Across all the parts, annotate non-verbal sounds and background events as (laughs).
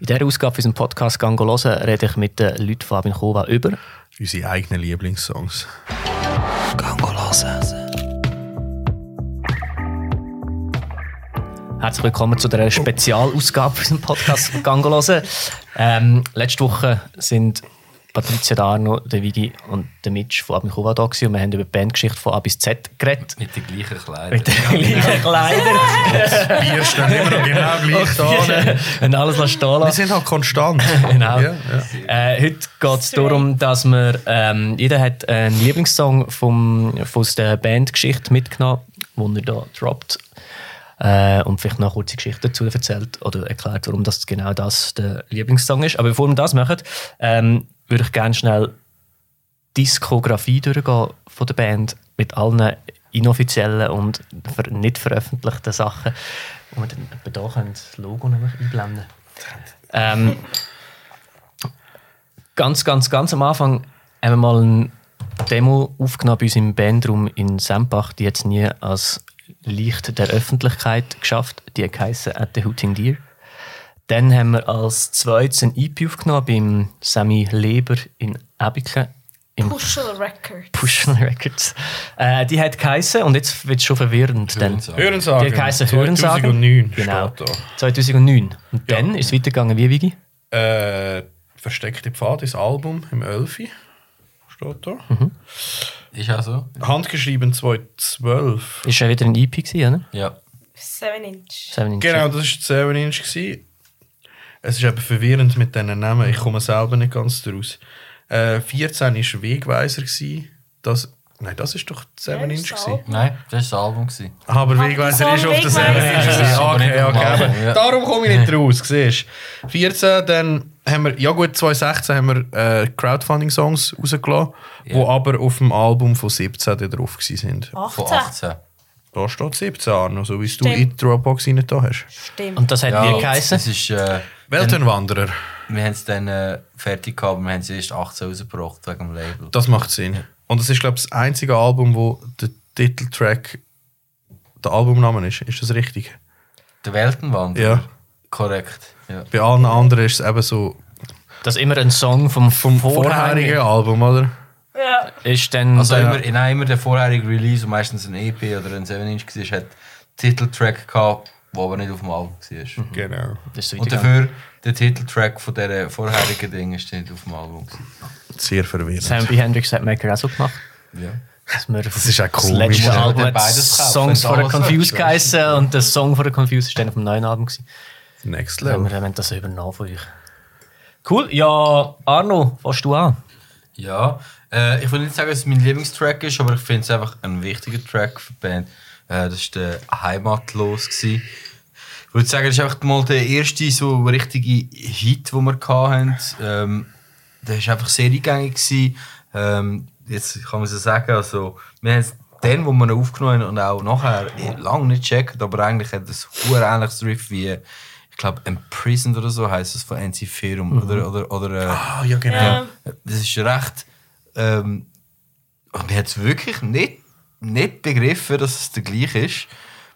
In dieser Ausgabe unserem Podcast «Gango hören» rede ich mit den Leuten von Abin Chova über unsere eigenen Lieblingssongs. «Gango hören». Herzlich willkommen zu der Spezialausgabe unserem Podcast «Gango hören». Ähm, letzte Woche sind Patricia Darno, der Vigi und der Mitch von Abin Chova da gewesen, und wir haben über die Bandgeschichte von A bis Z geredet. Mit den gleichen Kleidern. Mit den gleichen Kleidern. Wir stehen immer noch genau (laughs) gleich da. Und alles lassen stehen Wir lassen. sind halt konstant. (laughs) Genau. Ja, ja. Äh, heute geht es darum, dass wir, ähm, jeder hat einen Lieblingssong vom, von aus der Bandgeschichte mitgenommen, den er da droppt. Äh, und vielleicht noch eine kurze Geschichte dazu erzählt oder erklärt, warum das genau das der Lieblingssong ist. Aber bevor wir das machen, ähm, würde ich gerne schnell Diskografie durchgehen von der Band mit allen inoffiziellen und nicht veröffentlichten Sachen. Und dann da können das Logo nämlich einblenden ähm, Ganz, ganz, ganz am Anfang haben wir mal ein Demo aufgenommen bei uns im Bandraum in Sempach. Die es nie als Licht der Öffentlichkeit geschafft. Die geheissen «At the Hooting Deer». Dann haben wir als zweites ein EP aufgenommen beim Sammy Leber in Abiken im Pushel Record. Pushel Records. Äh, die hat geheissen, und jetzt wird es schon verwirrend. Hörensagen. Hörensagen. Die hat geheissen Hörensagen. 2009 Genau. steht da. 2009. Und dann ist es weitergegangen wie, Vigi? Äh, Versteckte Pfad, das Album im Elfi. Steht da. Ist auch so? Handgeschrieben 2012. Ist ja wieder ein EP gewesen, oder? Ja. 7 Inch. Seven Inch. Genau, das war 7 Inch. gewesen. Es ist eben verwirrend mit diesen Namen. Ich komme selber nicht ganz daraus. Äh, 14 war Wegweiser. gewesen. Das, nein, das ist doch 7 Ja, das Inch. gewesen. Nein, das war das Album. gewesen. Aber Aber Wegweiser der ist auf der 7 Inch. Gewesen. Aber Okay, okay. Ja. Darum komme ich nicht (laughs) raus, siehst du. 14, dann haben wir, ja gut, 2016 haben wir äh, Crowdfunding-Songs rausgelassen, die Ja. aber auf dem Album von 17 dann drauf waren. Von 18. 18. Da steht 17 Arno, so wie es du in die Dropbox rein da hast. Stimmt. Und das hat Ja, wie geheißen? Es ist, äh, Weltenwanderer, wir haben es dann äh, fertig gehabt, aber wir haben es erst 18 rausgebracht wegen dem Label. das macht Sinn. Und das ist, glaube ich, das einzige Album, wo der Titeltrack der Albumname ist. Ist das richtig? Der Weltenwanderer? Ja. Korrekt. Ja. Bei allen anderen ist es eben so Das ist immer ein Song vom, vom vorherigen vorherigen. Album, oder? Ja. Ist dann Also der- immer, nein, immer der vorherige Release, und meistens ein EP oder ein 7-Inch war, hat einen Titeltrack gehabt, der aber nicht auf dem Album war. Genau. das ist so Und dafür der Titeltrack von dieser vorherigen Ding ist nicht auf dem Album. gewesen. Sehr verwirrend. Das haben bei Hendrix hat Maker auch so gemacht. Ja. Dass wir Das ist auch das komisch. letzte Album hat Songs for the alles Confused willst, geheißen und der Song for the Confused ist dann auf dem neuen Album gewesen. Next Dann haben Level. wir haben das übernommen von euch. Cool. Ja, Arno, fährst du an? Ja, äh, ich will nicht sagen, dass es mein Lieblingstrack ist, aber ich finde es einfach ein wichtiger Track für die Band. Äh, das war der Heimatlos. Gewesen. Ich würde sagen, das ist einfach mal der erste so richtige Hit, den wir hatten. Ähm, der war einfach sehr eingängig. Gewesen. Ähm, jetzt kann man so sagen, also, wir haben es den, wo wir ihn aufgenommen haben und auch nachher lange nicht gecheckt, aber eigentlich hat es ein ähnliches Riff wie, ich glaube, Imprisoned oder so heißt es von NC Ferum. Oder, oder, oder, äh, Ah, ja, genau. Ja. das ist recht. Ähm, und mir hat es wirklich nicht, nicht begriffen, dass es der gleiche ist,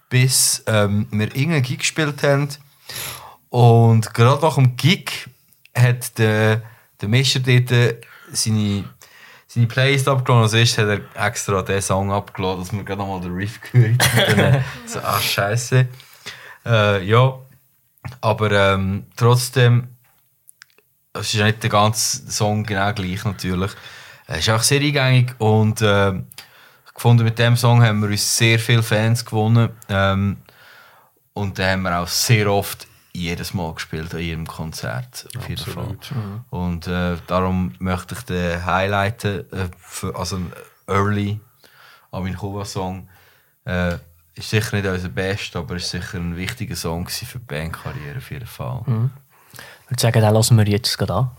bis ähm, wir irgendeinen Gig gespielt haben. Und gerade nach dem Gig hat der, der Mischer dort äh, seine, seine Playlist abgeladen. Als erstes hat er extra diesen Song abgeladen, dass wir gerade nochmal den Riff gehört dann (laughs) so, ach, Scheiße. Äh, ja, aber ähm, trotzdem es ist nicht der ganze Song genau gleich natürlich. Es ist auch sehr eingängig und äh, gefunden, mit dem Song haben wir uns sehr viele Fans gewonnen. Ähm, und den haben wir auch sehr oft jedes Mal gespielt an jedem Konzert. Auf jeden Fall. Und äh, darum möchte ich den highlighten, äh, für, also ein Early Amin Kuba Song. Äh, ist sicher nicht unser Best, aber ist sicher ein wichtiger Song für die Bandkarriere auf jeden Fall. Ich würde sagen, den lassen wir jetzt gerade an.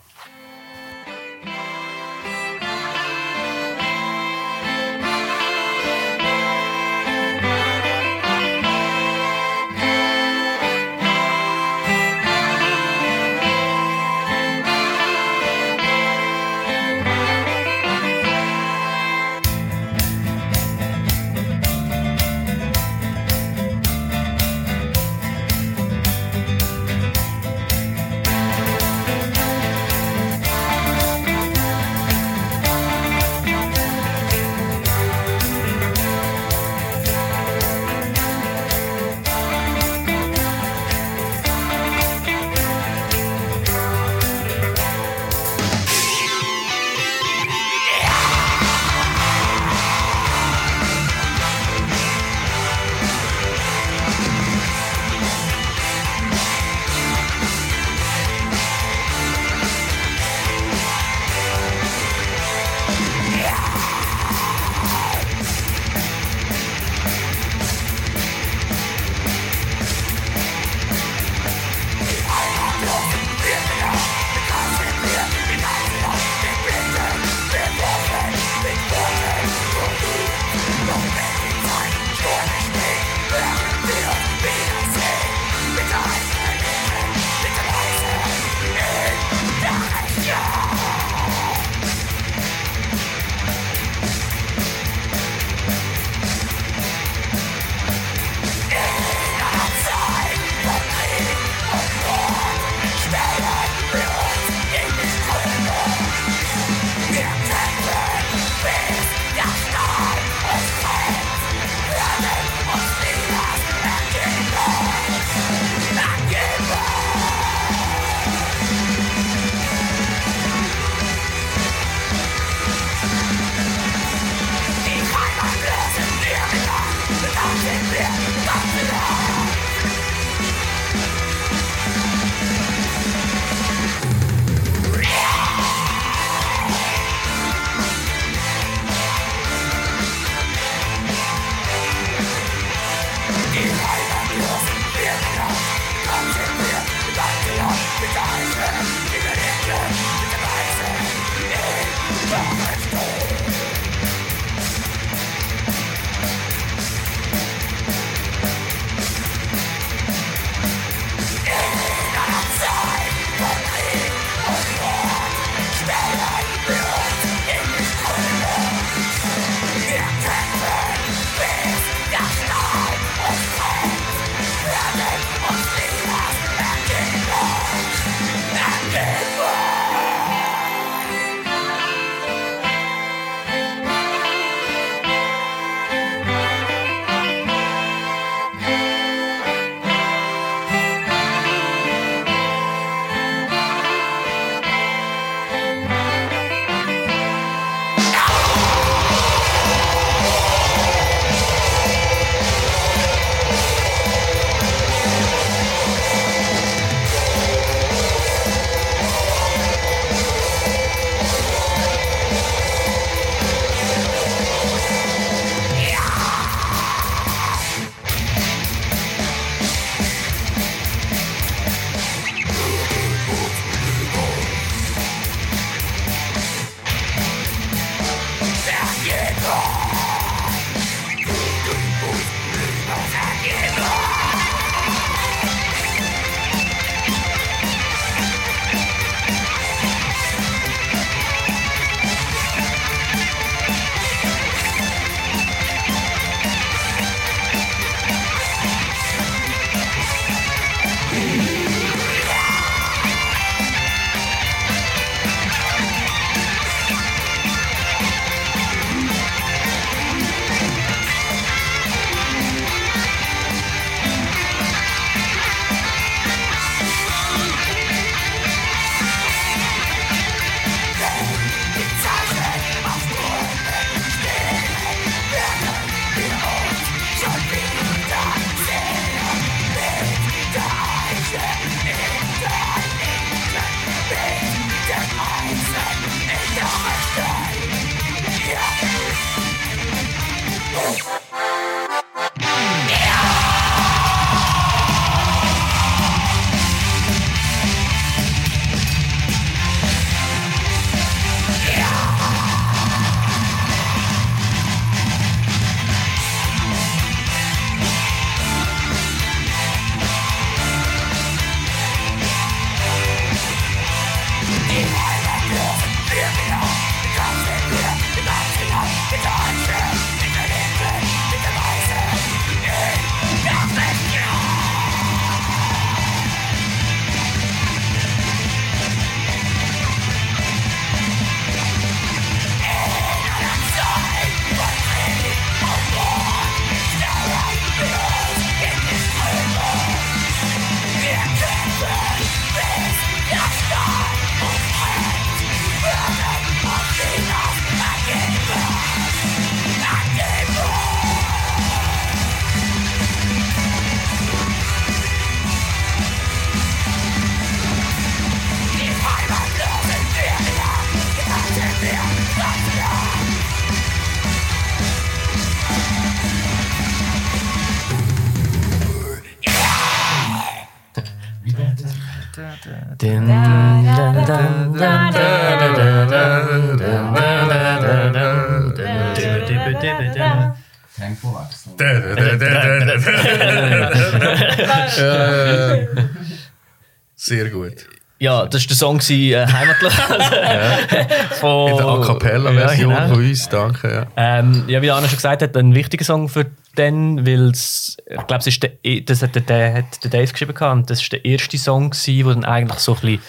Sehr gut. Ja, das war der Song äh, Heimatlos. (laughs) Von, In der A Cappella-Version Ja, genau. von uns, danke. Ja. Ähm, ja, wie Anna schon gesagt hat, ein wichtiger Song für den, weil ich glaube, ist der, e- das hat der, der, hat der Dave geschrieben und das ist der erste Song wo dann eigentlich so ein bisschen,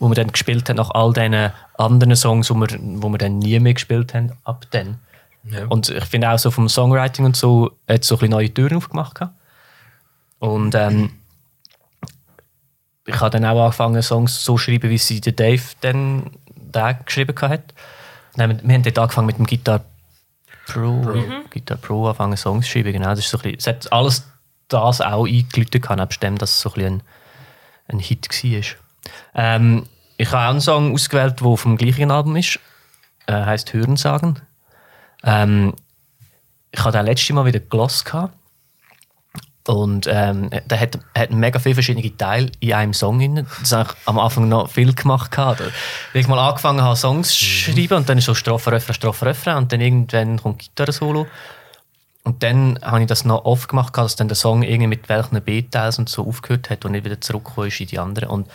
wo wir dann gespielt haben nach all diesen anderen Songs, wo wir, wo wir dann nie mehr gespielt haben, ab dann. Ja. Und ich finde auch so vom Songwriting und so, hat es so ein bisschen neue Türen aufgemacht gehabt. Und ähm, ich habe dann auch angefangen, Songs so zu schreiben, wie sie der Dave dann da geschrieben hat. Nein, wir haben dort angefangen mit dem Guitar Pro, Guitar Pro angefangen Songs zu schreiben, genau. Das ist so ein bisschen, es hat alles das auch eingeläutet nebst dem, dass es so ein, bisschen ein, ein Hit war. Ähm, ich habe auch einen Song ausgewählt, der dem gleichen Album ist. Äh, heißt Hörensagen. Ähm, ich hatte den letztes Mal wieder gelost gehabt. Und ähm, der hat, hat mega viele verschiedene Teile in einem Song. Drin. Das habe ich am Anfang noch viel gemacht. gehabt. Weil ich mal angefangen habe, Songs zu schreiben und dann ist so Strophe, Refrain, Strophe, Refrain und dann irgendwann kommt Gitarre-Solo. Und dann habe ich das noch oft gemacht, dass dann der Song irgendwie mit welchen B-Teils und so aufgehört hat und nicht wieder zurückgekommen ist in die anderen. Und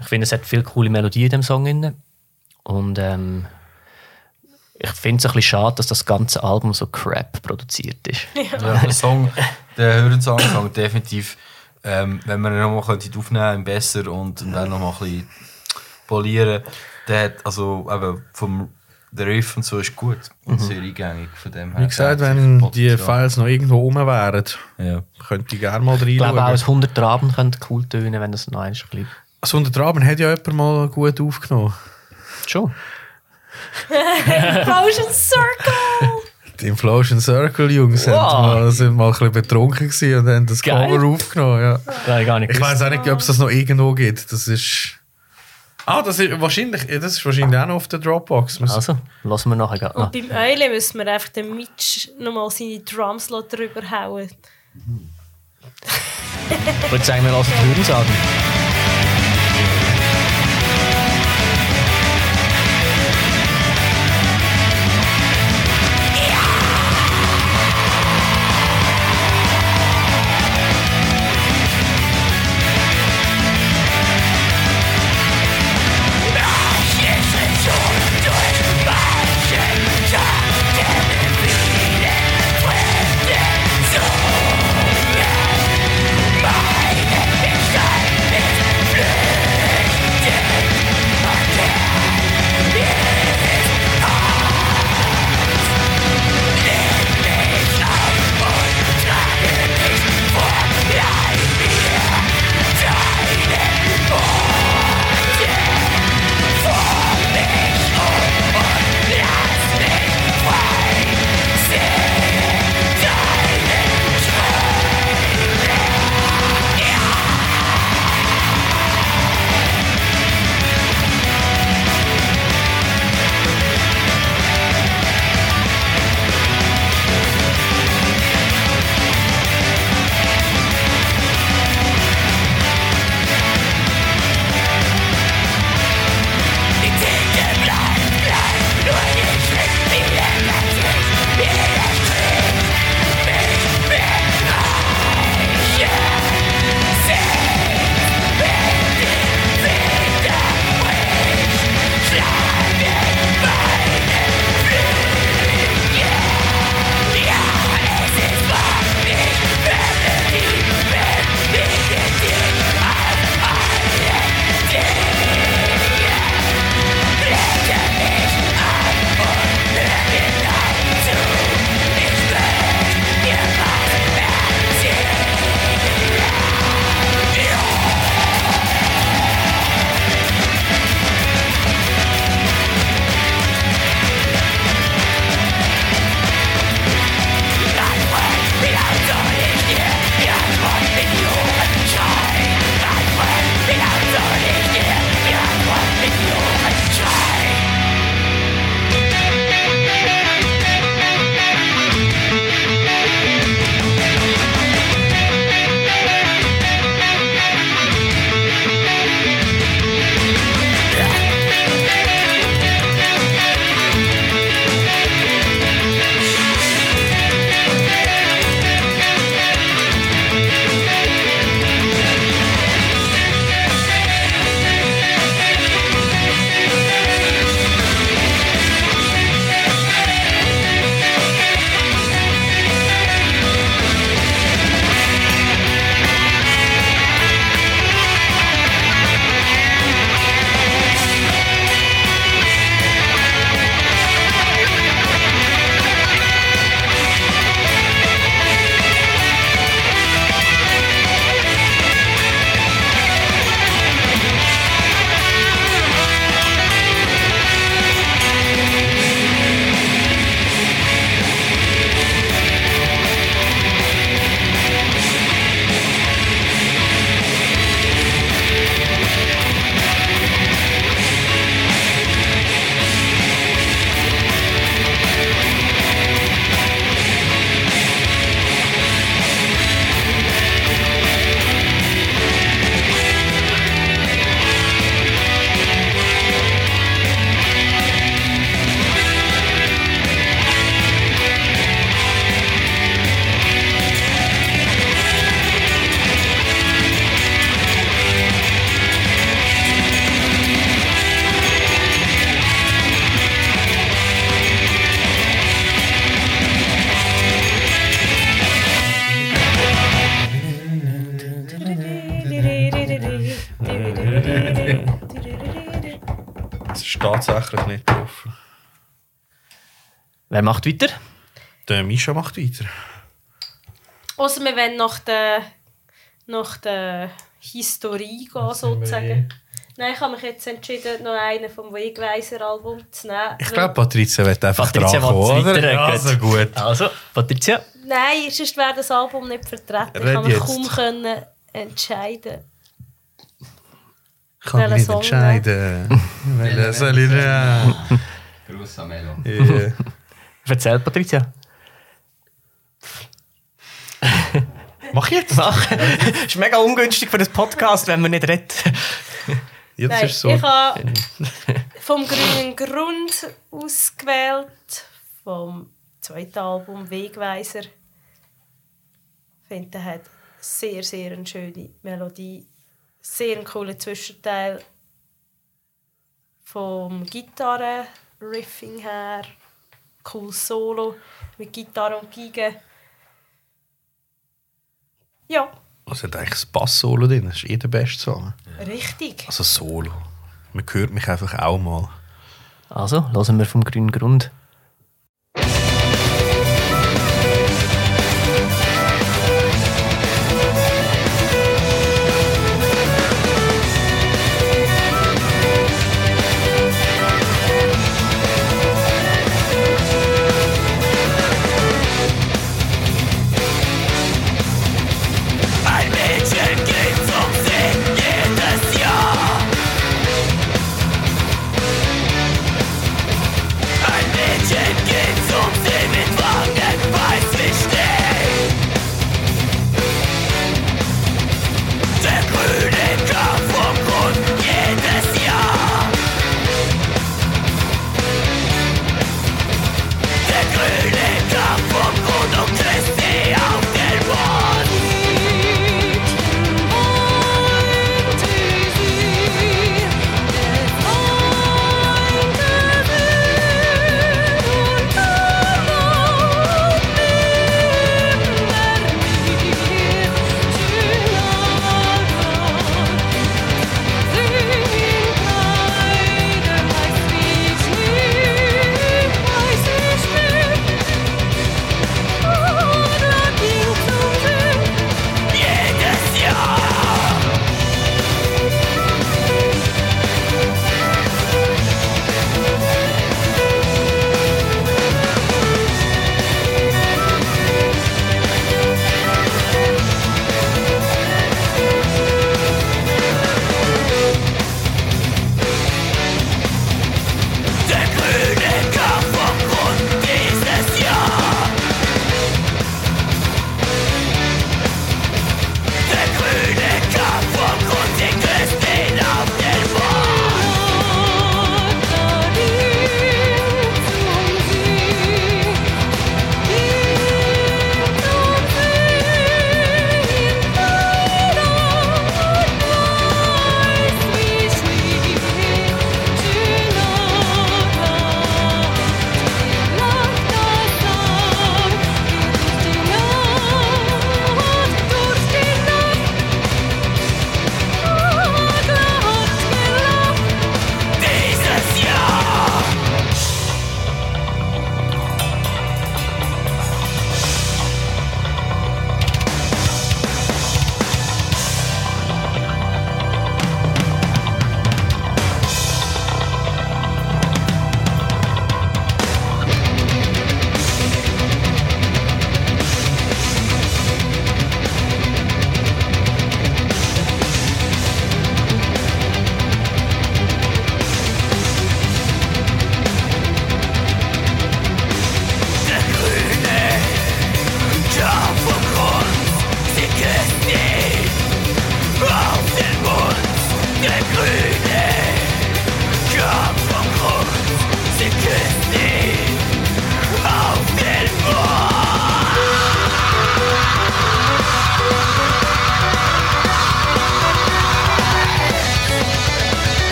ich finde, es hat viele coole Melodien in dem Song. Drin. Und ähm, ich finde es ein bisschen schade, dass das ganze Album so crap produziert ist. (laughs) Ja, der Song, der Hörensong Song definitiv, ähm, wenn man ihn nochmal könnte aufnehmen könnte, besser und, und dann nochmal ein bisschen polieren. Der hat, also eben vom der Riff und so ist gut und sehr eingängig von dem her. Wie gesagt, wenn die. Files noch irgendwo rum wären, Ja. könnte ich gerne mal Ich glaube auch, reinschauen. ein 100 Abend könnte cool tönen, wenn das noch eins ein bisschen... Also unter Traben hat ja jemand mal gut aufgenommen. Schon. (laughs) Explosion Circle! Die Inflation Circle Jungs Wow. mal, sind mal ein bisschen betrunken gewesen und haben das Geil. Cover aufgenommen. Ja. Das habe ich gar nicht Ich weiß auch nicht, ob es das noch irgendwo gibt. Das ist. Ah, das ist wahrscheinlich, das ist wahrscheinlich auch noch auf der Dropbox. Also, lassen wir nachher gerade noch. Und beim Eulen müssen wir einfach den Mitch nochmal seine Drumslot drüber hauen. Ich würde sagen, wir lassen die Hörer sagen. Macht weiter? Der Mischa macht weiter. Außer wir wollen nach der, nach der Historie gehen, sozusagen. Nein, ich habe mich jetzt entschieden, noch einen vom Wegweiser-Album zu nehmen. Ich glaube, Patricia wird einfach Patricia dran kommen, oder? weiter, Also gut. Also, Patricia. Nein, sonst wäre das Album nicht vertreten. Red ich habe mich jetzt. kaum können entscheiden. Ich kann mich nicht entscheiden. (laughs) Welchen soll ich nehmen? Gruß an Melo. Ja. Erzähl, Patricia. Mach jetzt! (laughs) Mach. ist mega ungünstig für das Podcast, wenn man nicht redet. Ja, das Nein, ist so. ich habe vom grünen Grund ausgewählt, vom zweiten Album Wegweiser. Ich finde, der hat sehr, sehr eine schöne Melodie, sehr einen coolen Zwischenteil vom Gitarren-Riffing her, cool Solo mit Gitarre und Geige. Ja, Also hat eigentlich das Bass-Solo drin. Das ist eh der beste Song. richtig. Also Solo. Man hört mich einfach auch mal. Also, hören wir vom grünen Grund.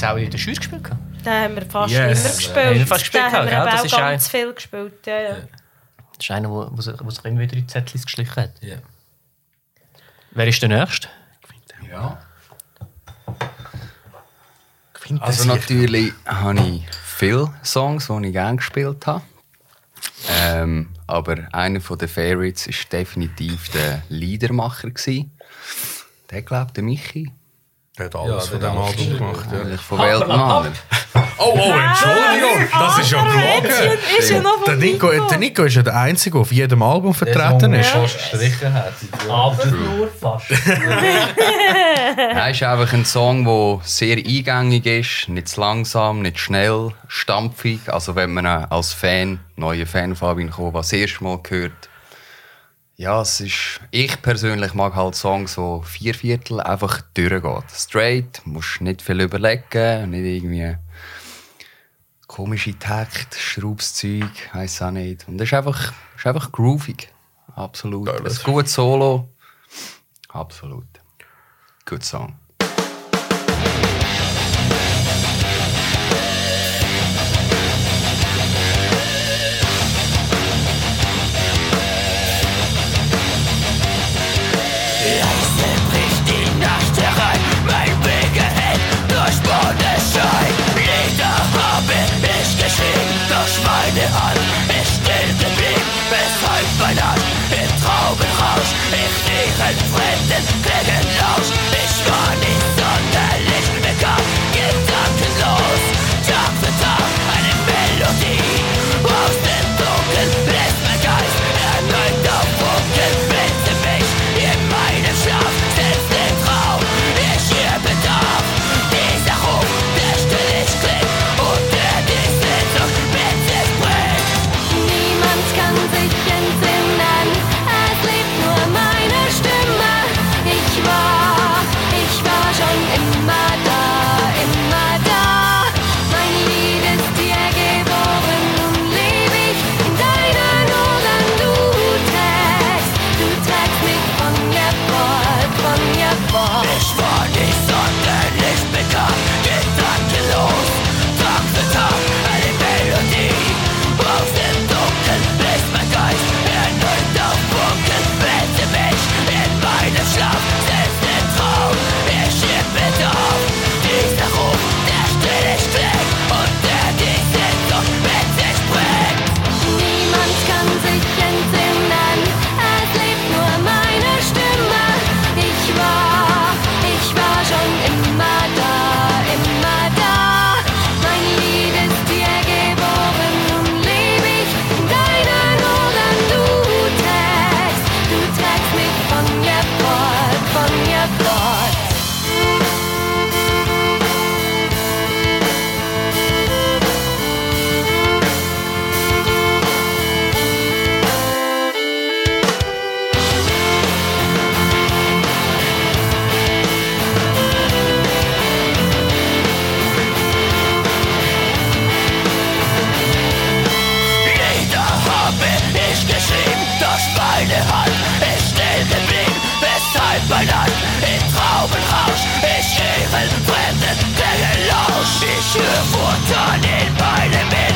Jetzt auch in der Schweiz gespielt? gehabt? Den haben wir fast Yes. immer gespielt. Wir fast gespielt, Den haben wir ja, aber das auch ist ganz ein- viel gespielt. Ja, ja. Das ist einer, der sich, wo sich immer wieder in die Zettel geschlichen hat. Ja. Wer ist der Nächste? ja. Also natürlich habe ich viele Songs, die ich gerne gespielt habe. Ähm, aber einer der Favorites war definitiv der Liedermacher. Der glaubt, der Michi. Der hat alles Ja, von der dem Album gemacht. Ja. Von Weltmaler. (laughs) Oh, oh, Entschuldigung, das ist ja gelogen. Ist ja noch Der von Nico, der Nico ist ja der Einzige, der auf jedem Album vertreten ist. fast gestrichen hat. Aber nur fast. (laughs) Er ist einfach ein Song, der sehr eingängig ist, nicht zu langsam, nicht schnell, stampfig. Also wenn man als Fan, neuer Fan von Fabian Kova, das erste Mal hört, ja, es ist, ich persönlich mag halt Songs, wo vier Viertel einfach durchgehen. Straight, musst nicht viel überlegen, nicht irgendwie komische Takt, Schraubszeug, weiss auch nicht. Und es ist einfach, es ist einfach groovig. Absolut. Geil, Ein gutes Solo. Absolut. Good song. Geschrieben, doch meine Hand ist still geblieben. Weshalb mein Arsch im Traubenrausch, ich ihren fremden Klängen lausch. Ich war nicht sonderlich begabt, geschrieben, doch meine Hand ist still geblieben. Weshalb mein Land in Traubenrausch, ich ihren fremden Klängen lausch. Ich höre Futtern in meinem Innern,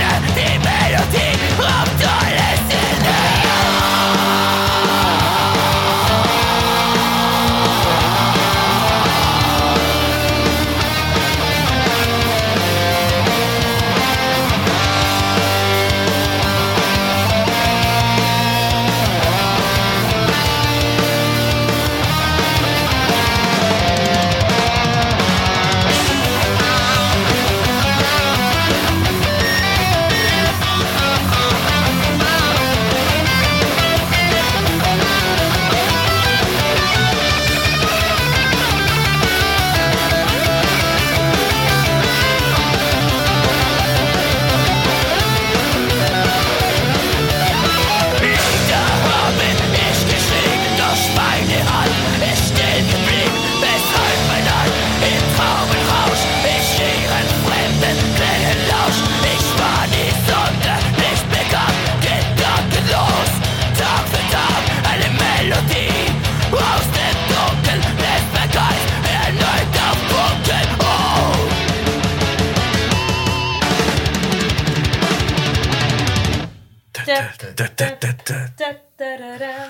da, da, da, da. Da, da, da, da.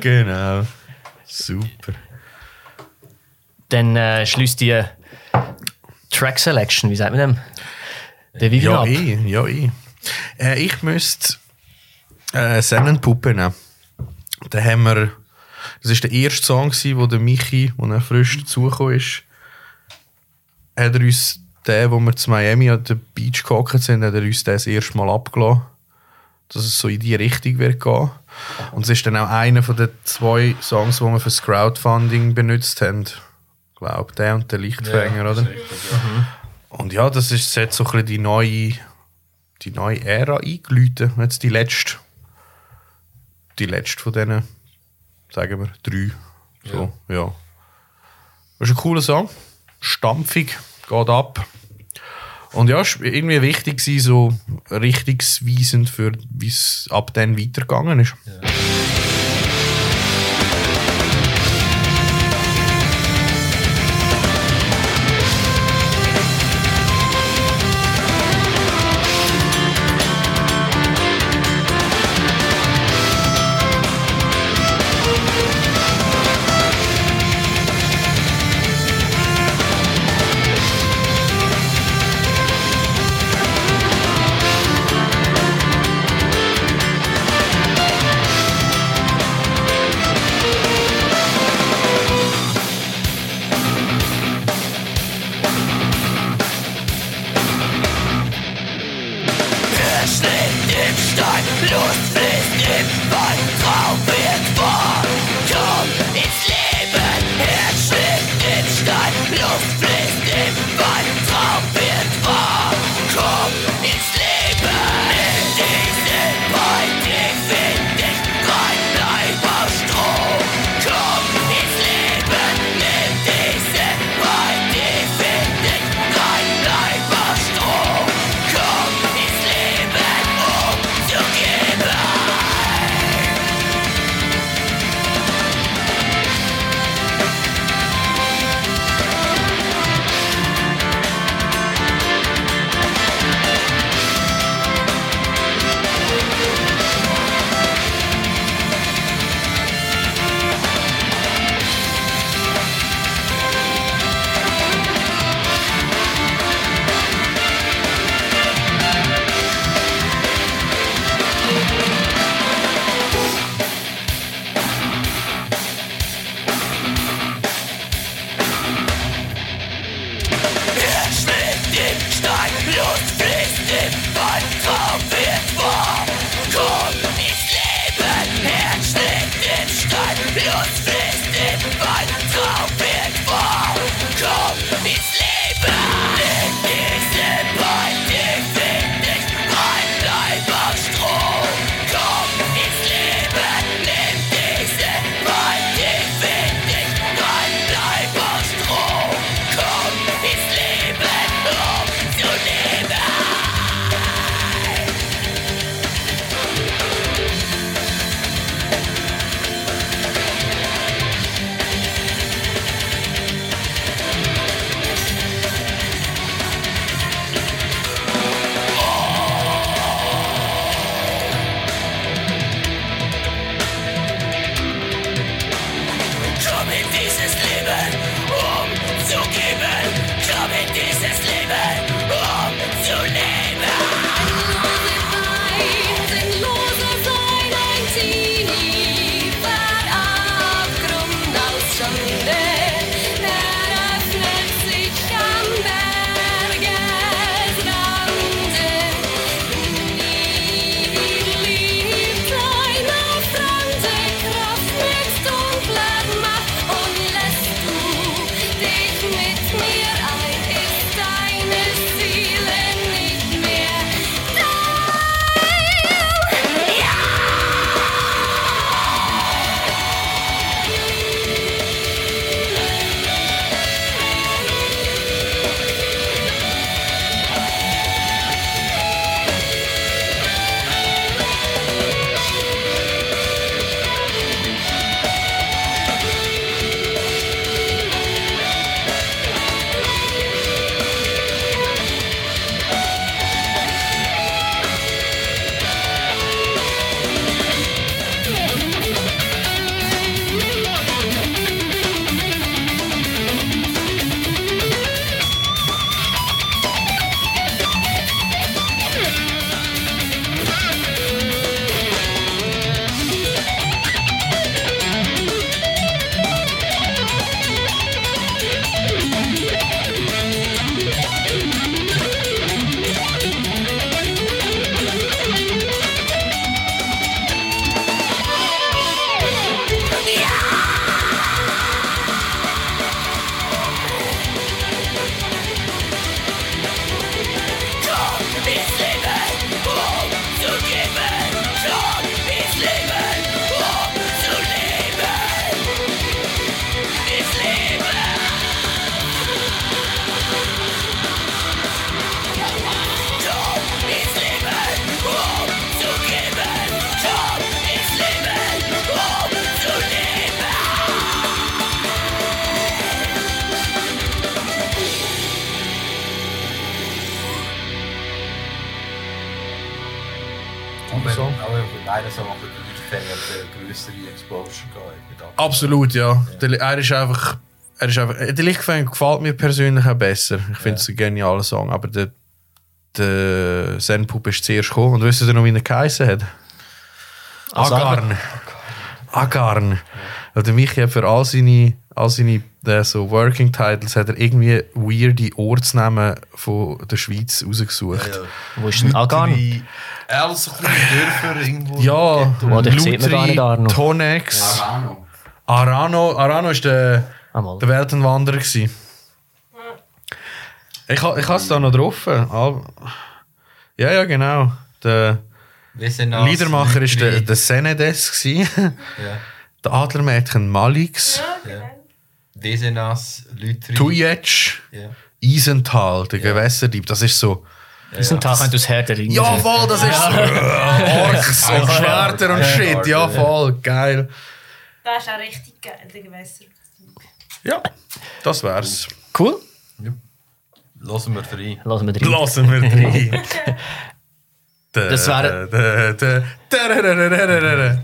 Genau. Super. Dann äh, schließt die Track Selection, wie sagt man dem? Der Vivian Ja, ab. eh, ja, eh. Äh, ich müsste äh, Sennenpuppe nehmen. Da haben wir, das war der erste Song, wo der Michi, wo er frisch dazugekommen ist, hat er uns den, wo wir zu Miami an der Beach gehockt sind, hat er uns das erste Mal abgelassen. Dass es so in die Richtung wird gehen. Und es ist dann auch einer von den zwei Songs, die wir für das Crowdfunding benutzt haben. Ich glaube, der und der Lichtfänger, oder? Und ja, das ist jetzt so ein bisschen die neue, die neue Ära eingeläutet. Jetzt die letzte, die letzte von denen, sagen wir, drei. So, ja. Das ist ein cooler Song. Stampfig, geht ab. Und ja, es war irgendwie wichtig, so richtungsweisend für, wie es ab dann weitergegangen ist. Es Song. Aber meiner Song auch der Lichtfänger der größere Exposure gehabt. Absolut, ja. Der, er ist einfach. Er ist einfach der Lichtfänger gefällt mir persönlich auch besser. Ich finde es ein genialer Song. Aber der, der Zen-Puppe ist zuerst gekommen. Und wisst ihr noch, wie er geheißen hat? Agarn. Agarn. Ja. Der Michi hat für all seine, all seine äh, so Working Titles hat er irgendwie weirde Ortsnamen von der Schweiz rausgesucht. Wo ist denn Agan? Wie alles so kleine Dörfer (sighs) irgendwo. Ja, den sieht man gar nicht, Arno. Tonex, Arano. Arano. Arano ist der, Ah, der Weltenwanderer. Gewesen. Ich, ich habe es da noch drauf. Ja, ja, genau. Der Liedermacher ist der, der Senedes. Ja. Der Adlermädchen Malix. Ja. Wesenas, Lütri. Tujetsch. Ja. Isental, der Gewässerdieb. Das ist so. Diesen Tag haben das Herr der Ringe. Ja, voll, das ist so. Orks und Schwerter und Shit. Ja, voll, geil. Das ist auch richtig geil, der Gewässer. Ja, das wär's. Cool. Lassen wir rein. Lassen wir drin. Lassen wir rein. (laughs) Das wäre-.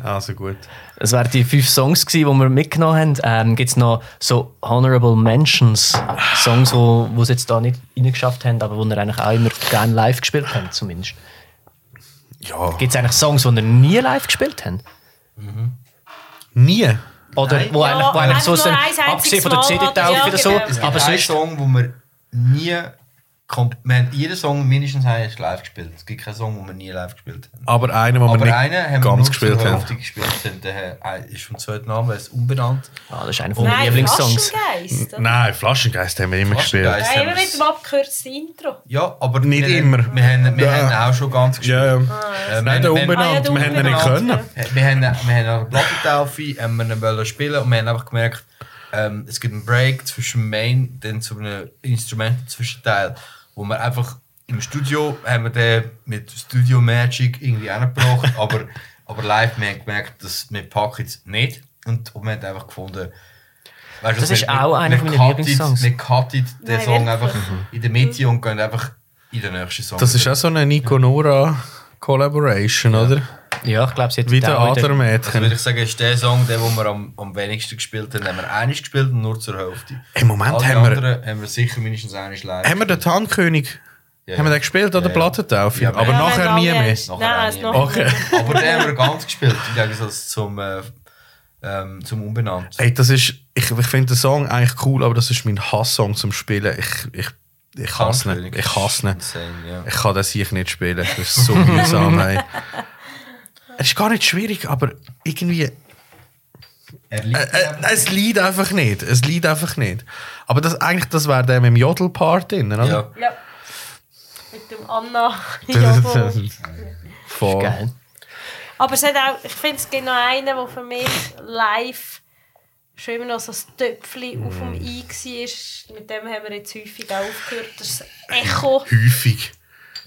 Also gut. Das wären die fünf Songs, gewesen, die wir mitgenommen haben. Ähm, Gibt es noch so Honorable Mentions? Songs, wo, wo sie jetzt da nicht reingeschafft haben, aber wo wir eigentlich auch immer gerne live gespielt haben, zumindest. Ja. Gibt es eigentlich Songs, die wir nie live gespielt haben? Nie. Oder Nein. wo Ja, eigentlich, wo eigentlich so sind, ein abgesehen von der Mal, CD-Taufe ja, oder so, genau. Es gibt aber sonst... Song, wo wir nie. Wir haben jeden Song mindestens einen live gespielt. Es gibt keinen Song, den wir nie live gespielt haben. Aber einen, den wir nicht einen haben wir ganz gespielt haben. Gespielt. haben. Der äh, ist vom zweiten Namen, er ist unbenannt. Ah, das ist einer von meinen Nein, Lieblingssongs. Flaschengeist. Nein, Flaschengeist haben wir immer gespielt. Ja, immer wir mit dem abgekürzten Intro. Ja, aber Nicht wir, immer. Wir, haben, wir Ja. haben auch schon ganz gespielt. Ja, ja. Äh, Nein, der wir- wir- unbenannt. Ah, wir haben ihn nicht können. Wir haben, wir haben eine Plattentaufe, haben wir ihn wollen spielen und wir haben einfach gemerkt, ähm, es gibt einen Break zwischen dem Main dann zu einem Instrumental-Zwischenteil, wo wir einfach im Studio haben wir den mit Studio Magic irgendwie angebracht, (laughs) aber, aber live wir haben gemerkt, dass wir packen es nicht und, und wir haben einfach gefunden, weißt, Das wir- ist wir- auch einer wir meiner Lieblingssongs. Wir cutten den Nein, Song einfach in der Mitte und gehen einfach in den nächsten Song. Das ist auch so eine Nico Nora Collaboration, oder? Ja, ich glaube, sie hat Wie der auch wieder- Also würde Adlermädchen. ich sagen, ist der Song, der, den wir am, am wenigsten gespielt haben, haben wir einig gespielt und nur zur Hälfte. Im Moment Alle haben wir, anderen haben wir sicher mindestens einig live. haben wir den Tannkönig Ja, haben wir den gespielt an der. Plattentaufe. Ja, aber nachher nie mehr. Nachher Nein, nie noch Okay. Aber den haben wir ganz gespielt, im Gegensatz zum, äh, ähm, zum Unbenannt. Ey, das ist, ich, ich finde den Song eigentlich cool, aber das ist mein Hasssong zum Spielen. Ich, ich, ich hasse ihn. Ich hasse ihn. insane, ja. Ich kann das sicher nicht spielen. Das ist so mühsam. Ey. (laughs) Es ist gar nicht schwierig, aber irgendwie. Er liegt Äh, äh, es liegt einfach nicht. Es liegt einfach nicht. Aber das, eigentlich, das wäre der mit dem Jodel-Part drin, oder? ja. Ja. Mit dem Anna. (laughs) Voll. Geil. Aber es hat auch, ich finde, es gibt noch einen, der für mich live schon immer noch so ein Töpfchen auf dem I war. Mit dem haben wir jetzt häufig auch aufgehört. Das ist das Echo. Häufig.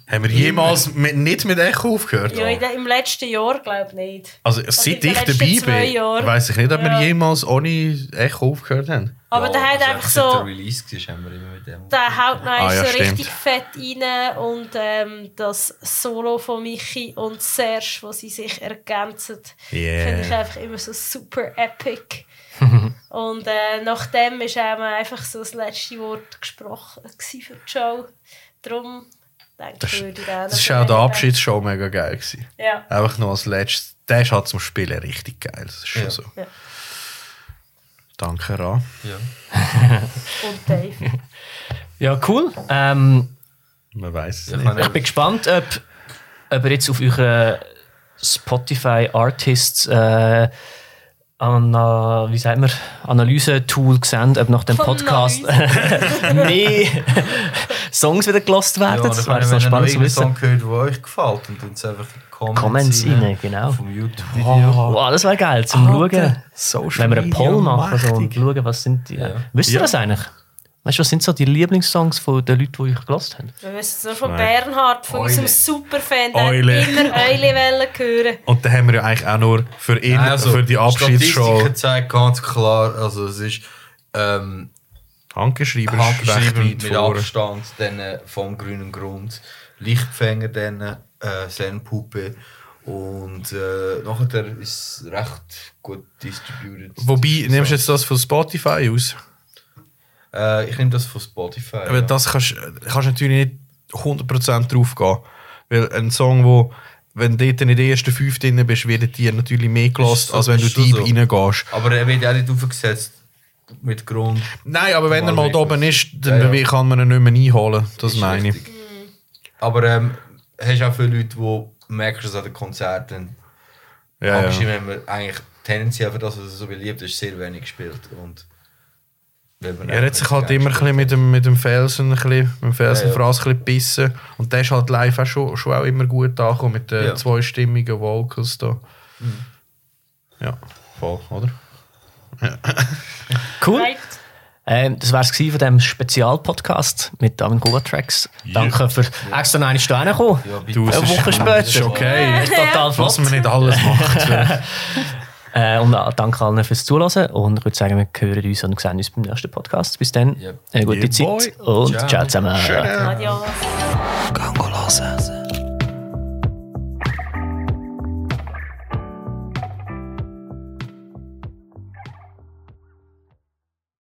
Haben wir jemals mit, nicht mit Echo aufgehört? Ja, in der, im letzten Jahr glaube ich nicht. Also seit den ich dabei bin, weiß ich nicht, ob wir Ja. jemals ohne Echo aufgehört haben. Aber der hat also einfach seit der so... Release war, haben wir immer mit dem. Der haut noch Ah, ja, so stimmt. richtig fett rein und ähm, das Solo von Michi und Serge, wo sie sich ergänzen, Yeah. finde ich einfach immer so super epic. (laughs) und äh, nachdem ist auch einfach so das letzte Wort gesprochen für die Show. Darum denke Das, würde ich das war auch der Abschiedsshow mega geil. Gewesen. Ja. Einfach noch als letztes. Der ist halt zum Spielen richtig geil. Das ist schon Ja. so. Ja. Danke, Ra. Ja. (laughs) Und Dave. Ja, cool. Ähm, Man weiß es Ja, nicht. ich bin gespannt, ob, ob ihr jetzt auf euren Spotify Artists äh, Ana, wie sagt man, Analyse-Tool gesehen, ob nach dem Podcast (laughs) mehr (laughs) Songs wieder gelost Ja, werden. und das wäre so wenn ihr noch spannend zu irgendeinen wissen. Song gehört, der euch gefällt, und dann einfach in die Comments, Comments rein, genau. Vom YouTube-Video. Wow, das wäre geil, zum Schauen. Social Wenn wir einen Poll machen so, und schauen, was sind die. Ja. Wisst ihr Ja. das eigentlich? Weißt du, was sind so die Lieblingssongs von den Leuten, die euch gelost haben? Wir wissen es noch von. Bernhard, von Eule. unserem Superfan, der Eule. immer Eule hören. Und dann haben wir ja eigentlich auch nur für ihn, Nein, also, für die Abschiedsshow Statistiken zeigen ganz klar, also es ist ähm, handgeschrieben, handgeschrieben mit vorne. Abstand, dann äh, vom grünen Grund, Lichtfänger, dann äh, Zen-Puppe Und äh, nachher ist es recht gut distributed. Wobei, nimmst du jetzt das von Spotify aus? Äh, ich nehme das von Spotify. Aber ja. das kannst kannst natürlich nicht 100% drauf gehen. Weil ein Song, wo, wenn du dort in den ersten fünf drin bist, wird dir natürlich mehr gelost, so, als wenn du deep so. reingehst. Aber er wird auch nicht aufgesetzt mit Grund. Nein, aber wenn er mal da oben ist, dann Ja, ja. kann man ihn nicht mehr einholen. Das Ist meine ich. richtig. Aber ähm, hast auch viele Leute, die merkst, dass an den Konzerten Ja, abgestimmt ja. haben wir eigentlich tendenziell für das, was er so beliebt ist, sehr wenig gespielt. Und Er hat sich halt immer ein mit dem, mit dem Felsen, ein bisschen, mit dem Felsenfraß ein bisschen gebissen. Und der ist halt live auch schon, schon auch immer gut angekommen mit den Ja. zweistimmigen Vocals da. Ja, voll, oder? (laughs) Cool. Right. Ähm, das war es von diesem Spezialpodcast mit David Goa Tracks. Danke für extra noch eine Stunde kommen. Ja. Du, Eine ist- Woche später. ist okay. Ist (laughs) total Was flott. man nicht alles macht. (laughs) Äh, und äh, danke allen fürs Zuhören. Und ich würde sagen, wir hören uns und sehen uns beim nächsten Podcast. Bis dann. Eine gute Yeah, Zeit und Ciao. ciao zusammen. Adios. Gango hören.